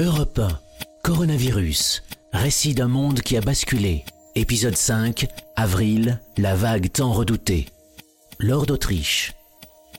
Europe 1, Coronavirus, récit d'un monde qui a basculé. Épisode 5, avril, la vague tant redoutée. Lord d'Autriche.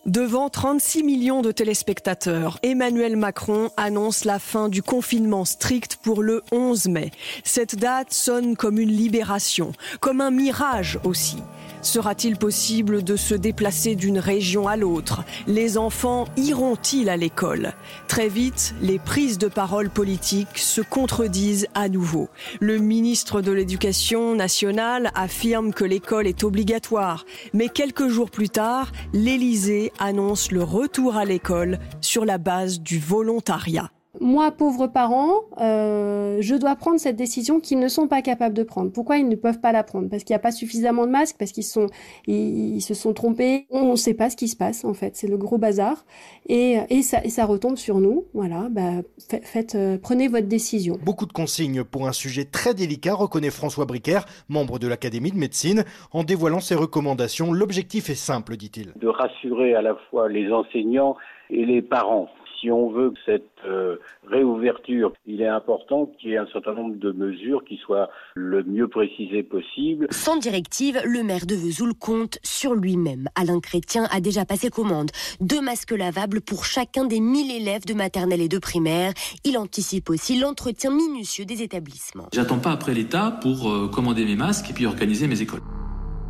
Devant 36 millions de téléspectateurs, Emmanuel Macron annonce la fin du confinement strict pour le 11 mai. Cette date sonne comme une libération, comme un mirage aussi. Sera-t-il possible de se déplacer d'une région à l'autre? Les enfants iront-ils à l'école? Très vite, les prises de parole politiques se contredisent à nouveau. Le ministre de l'Éducation nationale affirme que l'école est obligatoire, mais quelques jours plus tard, l'Élysée annonce le retour à l'école sur la base du volontariat moi, pauvre parent, euh, je dois prendre cette décision qu'ils ne sont pas capables de prendre. Pourquoi ils ne peuvent pas la prendre? Parce qu'il n'y a pas suffisamment de masques, parce qu'ils sont, ils, se sont trompés. On ne sait pas ce qui se passe en fait. C'est le gros bazar et, et, ça, et ça retombe sur nous. Voilà, bah, faites, euh, prenez votre décision. Beaucoup de consignes pour un sujet très délicat, reconnaît François Bricaire, membre de l'Académie de médecine. En dévoilant ses recommandations, l'objectif est simple, dit-il. De rassurer à la fois les enseignants et les parents si on veut cette euh, réouverture, il est important qu'il y ait un certain nombre de mesures qui soient le mieux précisées possible. Sans directive, le maire de Vesoul compte sur lui-même. Alain Chrétien a déjà passé commande. Deux masques lavables pour chacun des 1000 élèves de maternelle et de primaire. Il anticipe aussi l'entretien minutieux des établissements. J'attends pas après l'État pour euh, commander mes masques et puis organiser mes écoles.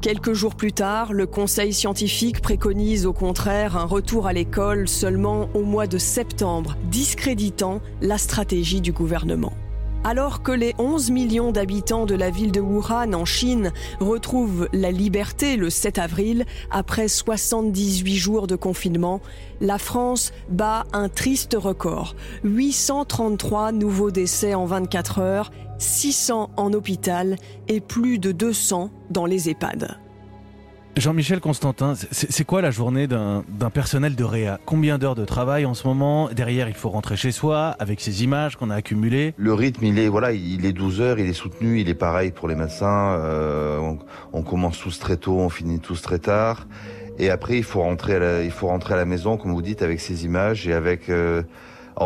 Quelques jours plus tard, le Conseil scientifique préconise au contraire un retour à l'école seulement au mois de septembre, discréditant la stratégie du gouvernement. Alors que les 11 millions d'habitants de la ville de Wuhan en Chine retrouvent la liberté le 7 avril, après 78 jours de confinement, la France bat un triste record. 833 nouveaux décès en 24 heures, 600 en hôpital et plus de 200 dans les EHPAD. Jean-Michel Constantin, c'est quoi la journée d'un personnel de Réa? Combien d'heures de travail en ce moment? Derrière, il faut rentrer chez soi avec ces images qu'on a accumulées. Le rythme, il est voilà, il est 12 heures, il est soutenu, il est pareil pour les médecins. Euh, on, commence tous très tôt, on finit tous très tard. Et après, il faut rentrer à la, il faut rentrer à la maison, comme vous dites, avec ces images et avec euh,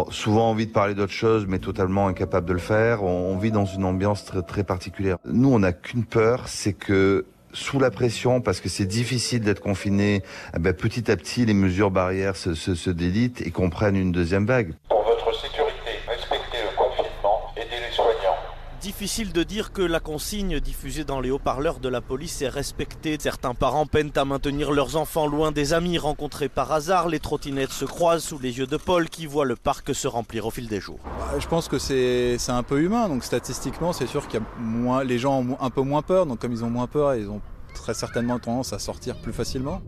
souvent envie de parler d'autre chose, mais totalement incapable de le faire. On, vit dans une ambiance très, très particulière. Nous, on n'a qu'une peur, c'est que sous la pression, parce que c'est difficile d'être confiné, eh ben, petit à petit, les mesures barrières se, se, se délitent et qu'on prenne une deuxième vague. Pour votre sécurité, respectez le confinement, aidez les soignants. Difficile de dire que la consigne diffusée dans les haut-parleurs de la police est respectée. Certains parents peinent à maintenir leurs enfants loin des amis rencontrés par hasard. Les trottinettes se croisent sous les yeux de Paul qui voit le parc se remplir au fil des jours. Bah, je pense que c'est un peu humain. Donc statistiquement, c'est sûr qu'il les gens ont un peu moins peur. Donc comme ils ont moins peur, ils ont très certainement tendance à sortir plus facilement.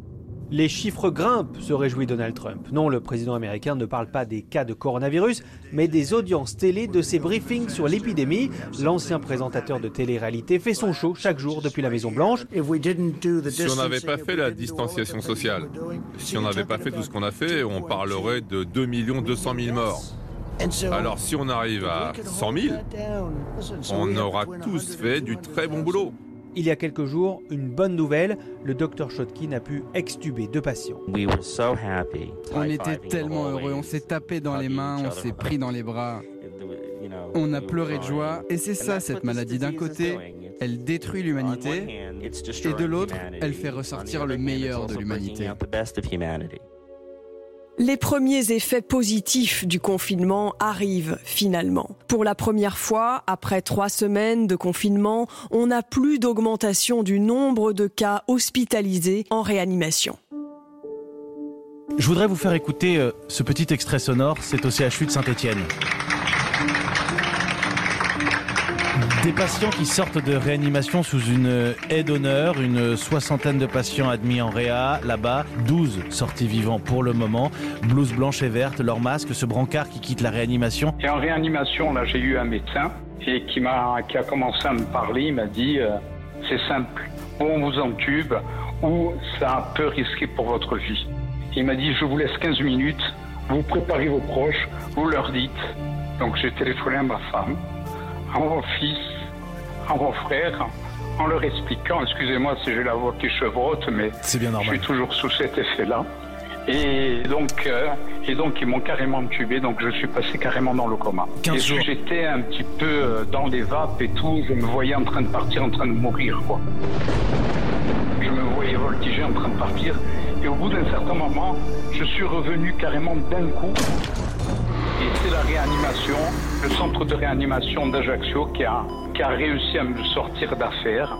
Les chiffres grimpent, se réjouit Donald Trump. Non, le président américain ne parle pas des cas de coronavirus, mais des audiences télé de ses briefings sur l'épidémie. L'ancien présentateur de télé-réalité fait son show chaque jour depuis la Maison-Blanche. Si on n'avait pas fait la distanciation sociale, si on n'avait pas fait tout ce qu'on a fait, on parlerait de 2 200 000 morts. Alors si on arrive à 100 000, on aura tous fait du très bon boulot. Il y a quelques jours, une bonne nouvelle, le docteur Shotkin a pu extuber deux patients. On était tellement heureux, on s'est tapé dans les mains, on s'est pris dans les bras. On a pleuré de joie, et c'est ça cette maladie. D'un côté, elle détruit l'humanité, et de l'autre, elle fait ressortir le meilleur de l'humanité. Les premiers effets positifs du confinement arrivent finalement. Pour la première fois, après trois semaines de confinement, on n'a plus d'augmentation du nombre de cas hospitalisés en réanimation. Je voudrais vous faire écouter euh, ce petit extrait sonore, c'est au CHU de Saint-Étienne. Des patients qui sortent de réanimation sous une aide d'honneur, une soixantaine de patients admis en réa, là-bas, 12 sortis vivants pour le moment, blouse blanche et verte, leur masque, ce brancard qui quitte la réanimation. Et en réanimation, là, j'ai eu un médecin et qui, qui a commencé à me parler, il m'a dit, euh, c'est simple, ou on vous entube, ou ça peut risquer pour votre vie. Il m'a dit, je vous laisse 15 minutes, vous préparez vos proches, vous leur dites. Donc j'ai téléphoné à ma femme, à mon fils, à mon frère en leur expliquant, excusez-moi si j'ai la voix qui chevrotte, mais bien je suis toujours sous cet effet-là. Et donc, euh, et donc ils m'ont carrément tubé, donc je suis passé carrément dans le coma. Et j'étais un petit peu euh, dans les vapes et tout, je me voyais en train de partir, en train de mourir, quoi. Je me voyais voltiger en train de partir. Et au bout d'un certain moment, je suis revenu carrément d'un coup. Le centre de réanimation d'Ajaccio qui a, qui a réussi à me sortir d'affaire.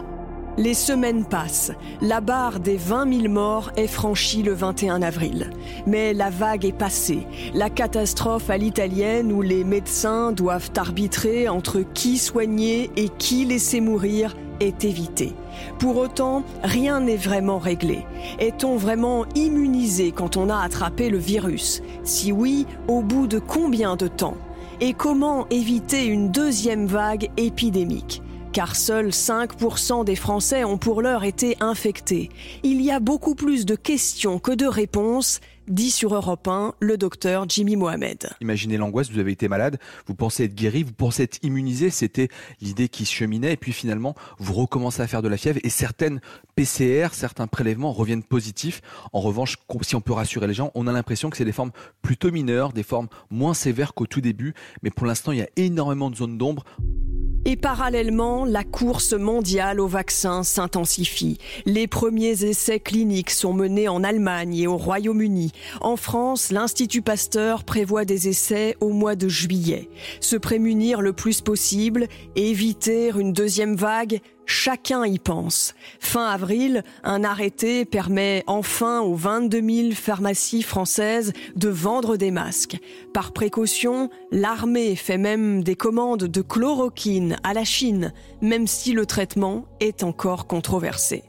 Les semaines passent. La barre des 20 000 morts est franchie le 21 avril. Mais la vague est passée. La catastrophe à l'italienne où les médecins doivent arbitrer entre qui soigner et qui laisser mourir est évitée. Pour autant, rien n'est vraiment réglé. Est-on vraiment immunisé quand on a attrapé le virus? Si oui, au bout de combien de temps? Et comment éviter une deuxième vague épidémique? Car seuls 5% des Français ont pour l'heure été infectés. Il y a beaucoup plus de questions que de réponses, dit sur Europe 1 le docteur Jimmy Mohamed. Imaginez l'angoisse, vous avez été malade, vous pensez être guéri, vous pensez être immunisé, c'était l'idée qui cheminait, et puis finalement, vous recommencez à faire de la fièvre, et certaines PCR, certains prélèvements reviennent positifs. En revanche, si on peut rassurer les gens, on a l'impression que c'est des formes plutôt mineures, des formes moins sévères qu'au tout début, mais pour l'instant, il y a énormément de zones d'ombre. Et parallèlement, la course mondiale au vaccin s'intensifie. Les premiers essais cliniques sont menés en Allemagne et au Royaume-Uni. En France, l'Institut Pasteur prévoit des essais au mois de juillet. Se prémunir le plus possible, éviter une deuxième vague, Chacun y pense. Fin avril, un arrêté permet enfin aux 22 000 pharmacies françaises de vendre des masques. Par précaution, l'armée fait même des commandes de chloroquine à la Chine, même si le traitement est encore controversé.